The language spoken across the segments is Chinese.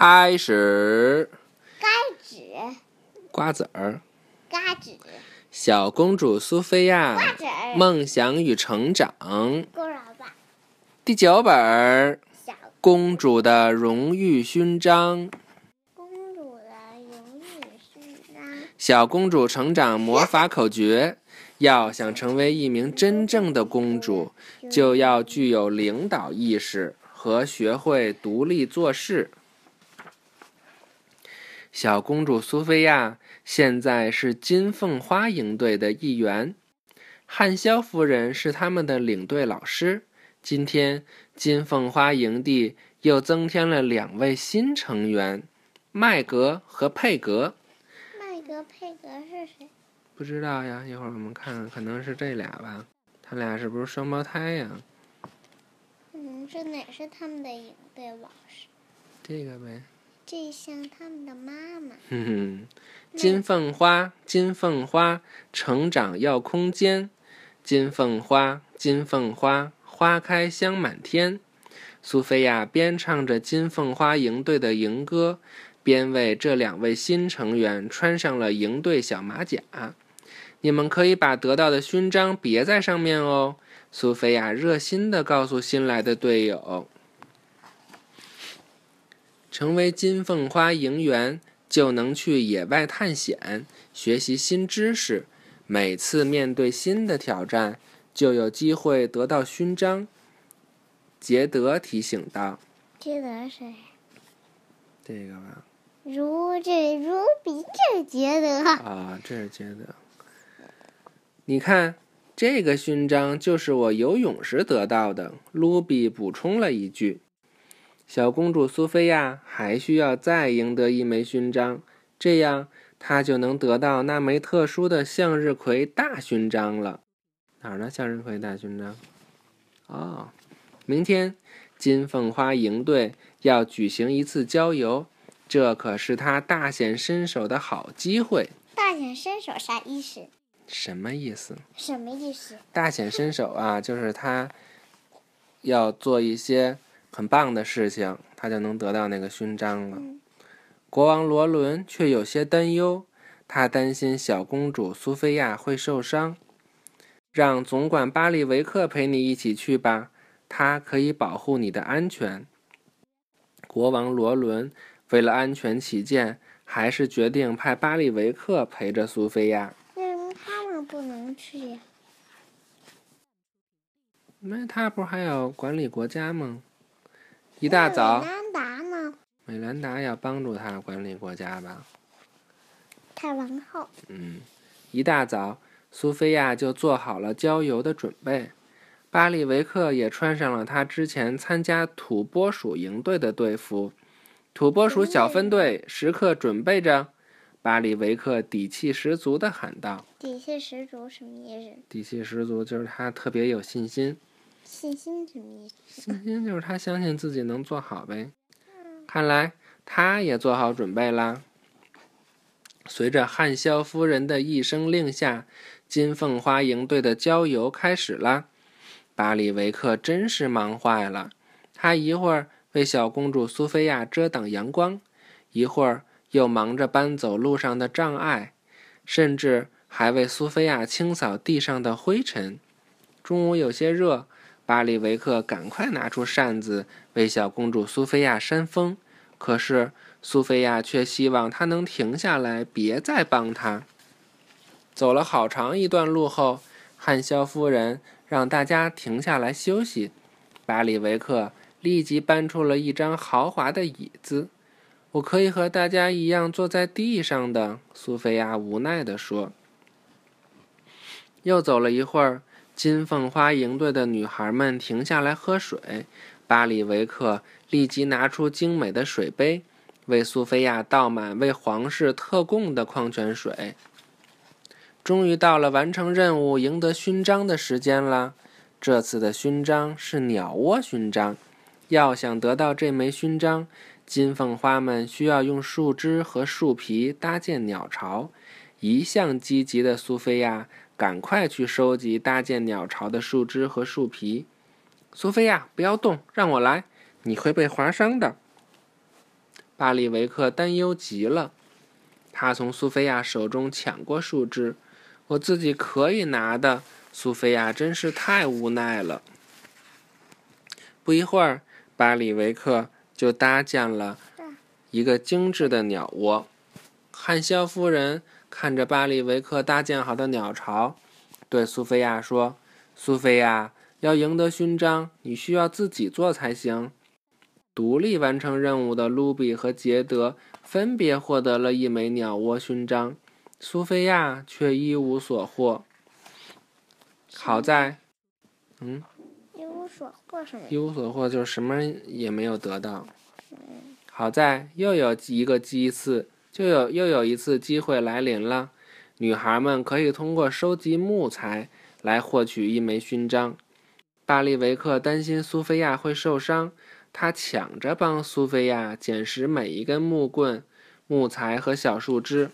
开始。该子瓜子儿，瓜子小公主苏菲亚瓜子儿梦想与成长？第九本儿小公主的荣誉勋章。公主的荣誉勋章，小公主成长魔法口诀：要想成为一名真正的公主，就要具有领导意识和学会独立做事。小公主苏菲亚现在是金凤花营队的一员，汉肖夫人是他们的领队老师。今天，金凤花营地又增添了两位新成员，麦格和佩格。麦格佩格是谁？不知道呀，一会儿我们看看，可能是这俩吧。他俩是不是双胞胎呀？嗯，这哪是他们的营队老师？这个呗。这像他们的妈妈。哼哼，金凤花，金凤花，成长要空间。金凤花，金凤花，花开香满天。苏菲亚边唱着金凤花营队的营歌，边为这两位新成员穿上了营队小马甲。你们可以把得到的勋章别在上面哦。苏菲亚热心地告诉新来的队友。成为金凤花营员，就能去野外探险，学习新知识。每次面对新的挑战，就有机会得到勋章。杰德提醒道记得谁？：“这个吧，如这如比这杰德。啊，这是杰德。你看，这个勋章就是我游泳时得到的。”卢比补充了一句。小公主苏菲亚还需要再赢得一枚勋章，这样她就能得到那枚特殊的向日葵大勋章了。哪儿呢？向日葵大勋章？哦，明天金凤花营队要举行一次郊游，这可是她大显身手的好机会。大显身手啥意思？什么意思？什么意思？大显身手啊，就是她要做一些很棒的事情，他就能得到那个勋章了。嗯国王罗伦却有些担忧，他担心小公主苏菲亚会受伤。让总管巴里维克陪你一起去吧，他可以保护你的安全。国王罗伦为了安全起见，还是决定派巴里维克陪着苏菲亚。为什么他们不能去呀？那他不是还要管理国家吗？一大早，美兰达呢？美兰达要帮助他管理国家吧？太王后。嗯，一大早，苏菲亚就做好了郊游的准备。巴里维克也穿上了他之前参加土拨鼠营队的队服。土拨鼠小分队时刻准备着。巴里维克底气十足地喊道底气十足什么意思？：“底气十足就是他特别有信心。”信心什么意思？信心就是他相信自己能做好呗。看来他也做好准备啦。随着汉萧夫人的一声令下，金凤花营队的郊游开始啦。巴里维克真是忙坏了，他一会儿为小公主苏菲亚遮挡阳光，一会儿又忙着搬走路上的障碍，甚至还为苏菲亚清扫地上的灰尘。中午有些热，巴里维克赶快拿出扇子为小公主苏菲亚扇风，可是苏菲亚却希望他能停下来，别再帮她。走了好长一段路后，汉肖夫人让大家停下来休息。巴里维克立即搬出了一张豪华的椅子。我可以和大家一样坐在地上的，苏菲亚无奈地说。又走了一会儿，金凤花营队的女孩们停下来喝水。巴里维克立即拿出精美的水杯，为苏菲亚倒满为皇室特供的矿泉水。终于到了完成任务、赢得勋章的时间了。这次的勋章是鸟窝勋章。要想得到这枚勋章，金凤花们需要用树枝和树皮搭建鸟巢。一向积极的苏菲亚赶快去收集搭建鸟巢的树枝和树皮。苏菲亚，不要动，让我来，你会被划伤的。巴里维克担忧极了。他从苏菲亚手中抢过树枝，我自己可以拿的。苏菲亚真是太无奈了。不一会儿，巴里维克就搭建了一个精致的鸟窝。汉肖夫人看着巴里维克搭建好的鸟巢，对苏菲亚说：“苏菲亚，要赢得勋章，你需要自己做才行。”独立完成任务的卢比和杰德分别获得了一枚鸟窝勋章，苏菲亚却一无所获。好在，嗯，一无所获什么？一无所获就是什么也没有得到。好在又有一个鸡次，就有又有一次机会来临了。女孩们可以通过收集木材来获取一枚勋章。巴利维克担心苏菲亚会受伤，他抢着帮苏菲亚捡拾每一根木棍、木材和小树枝。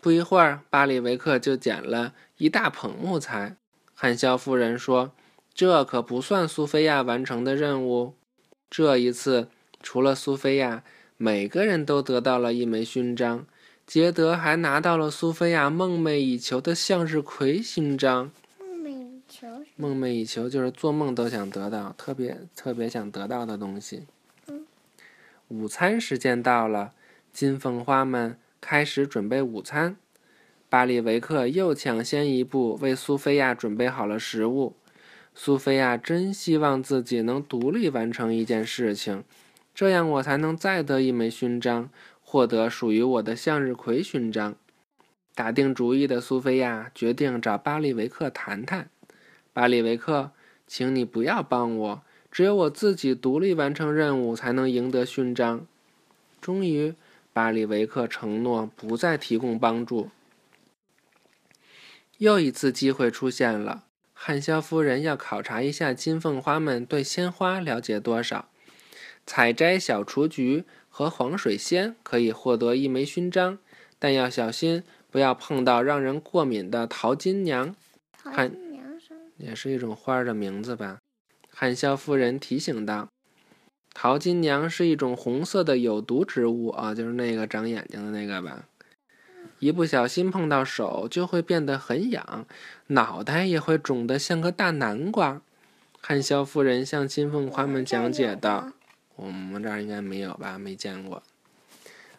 不一会儿，巴里维克就捡了一大捧木材。汉肖夫人说：“这可不算苏菲亚完成的任务。这一次，除了苏菲亚，每个人都得到了一枚勋章。杰德还拿到了苏菲亚梦寐以求的向日葵勋章。梦寐以求，梦寐以求就是做梦都想得到，特别特别想得到的东西。午餐时间到了，金凤花们。”开始准备午餐，巴里维克又抢先一步为苏菲亚准备好了食物。苏菲亚真希望自己能独立完成一件事情，这样我才能再得一枚勋章，获得属于我的向日葵勋章。打定主意的苏菲亚决定找巴里维克谈谈。巴里维克，请你不要帮我，只有我自己独立完成任务，才能赢得勋章。终于。巴里维克承诺不再提供帮助。又一次机会出现了，汉肖夫人要考察一下金凤花们对鲜花了解多少。采摘小雏菊和黄水仙可以获得一枚勋章，但要小心，不要碰到让人过敏的桃金娘。桃金娘也是一种花的名字吧？汉肖夫人提醒道。桃金娘是一种红色的有毒植物啊，就是那个长眼睛的那个吧。一不小心碰到手就会变得很痒，脑袋也会肿得像个大南瓜。汉肖夫人向金凤花们讲解道：“我们这儿应该没有吧？没见过。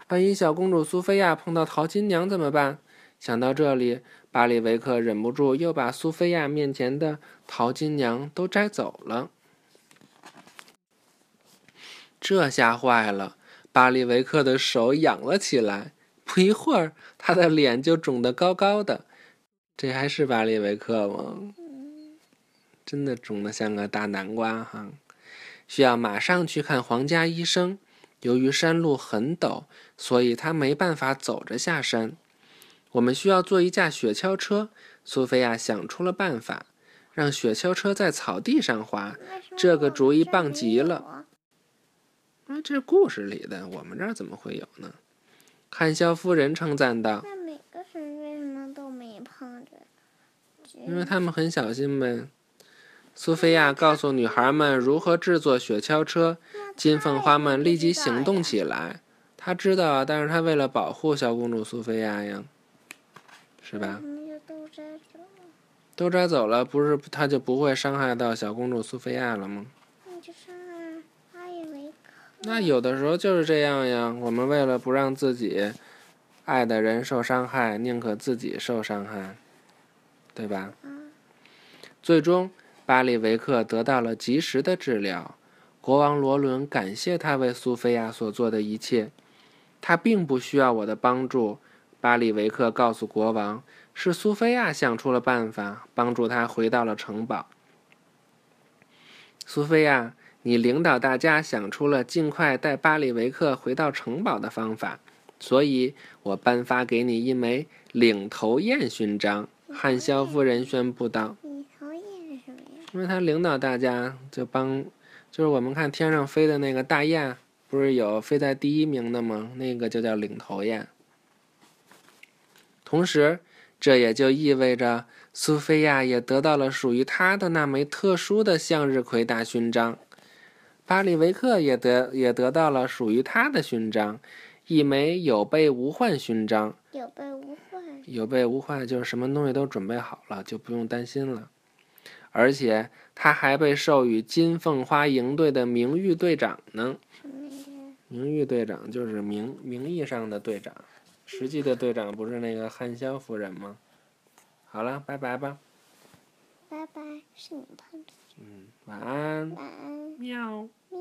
万一小公主苏菲亚碰到淘金娘怎么办？”想到这里，巴里维克忍不住又把苏菲亚面前的淘金娘都摘走了。这下坏了，巴里维克的手痒了起来。不一会儿，他的脸就肿得高高的。这还是巴里维克吗？真的肿得像个大南瓜哈！需要马上去看皇家医生。由于山路很陡，所以他没办法走着下山。我们需要坐一架雪橇车。苏菲亚想出了办法，让雪橇车在草地上滑。这个主意棒极了。啊，这是故事里的，我们这儿怎么会有呢？汉肖夫人称赞道：“那每个神为什么都没碰着？因为他们很小心呗。”苏菲亚告诉女孩们如何制作雪橇车，金凤花们立即行动起来。她知道啊，但是她为了保护小公主苏菲亚呀，是吧？都摘走了，都摘走了，不是她就不会伤害到小公主苏菲亚了吗？那有的时候就是这样呀。我们为了不让自己爱的人受伤害，宁可自己受伤害，对吧？最终，巴里维克得到了及时的治疗。国王罗伦感谢他为苏菲亚所做的一切。他并不需要我的帮助，巴里维克告诉国王，是苏菲亚想出了办法，帮助他回到了城堡。苏菲亚。你领导大家想出了尽快带巴里维克回到城堡的方法，所以我颁发给你一枚领头雁勋章。汉肖夫人宣布道：“？因为他领导大家，就帮，就是我们看天上飞的那个大雁，不是有飞在第一名的吗？那个就叫领头雁。同时，这也就意味着苏菲亚也得到了属于她的那枚特殊的向日葵大勋章。”巴里维克也得也得到了属于他的勋章，一枚有备无患勋章。有备无患。有备无患就是什么东西都准备好了，就不用担心了。而且他还被授予金凤花营队的名誉队长呢。名誉队长就是名名义上的队长，实际的队长不是那个汉萧夫人吗？好了，拜拜吧。拜拜，是你胖的。嗯，晚安。晚安，喵。喵。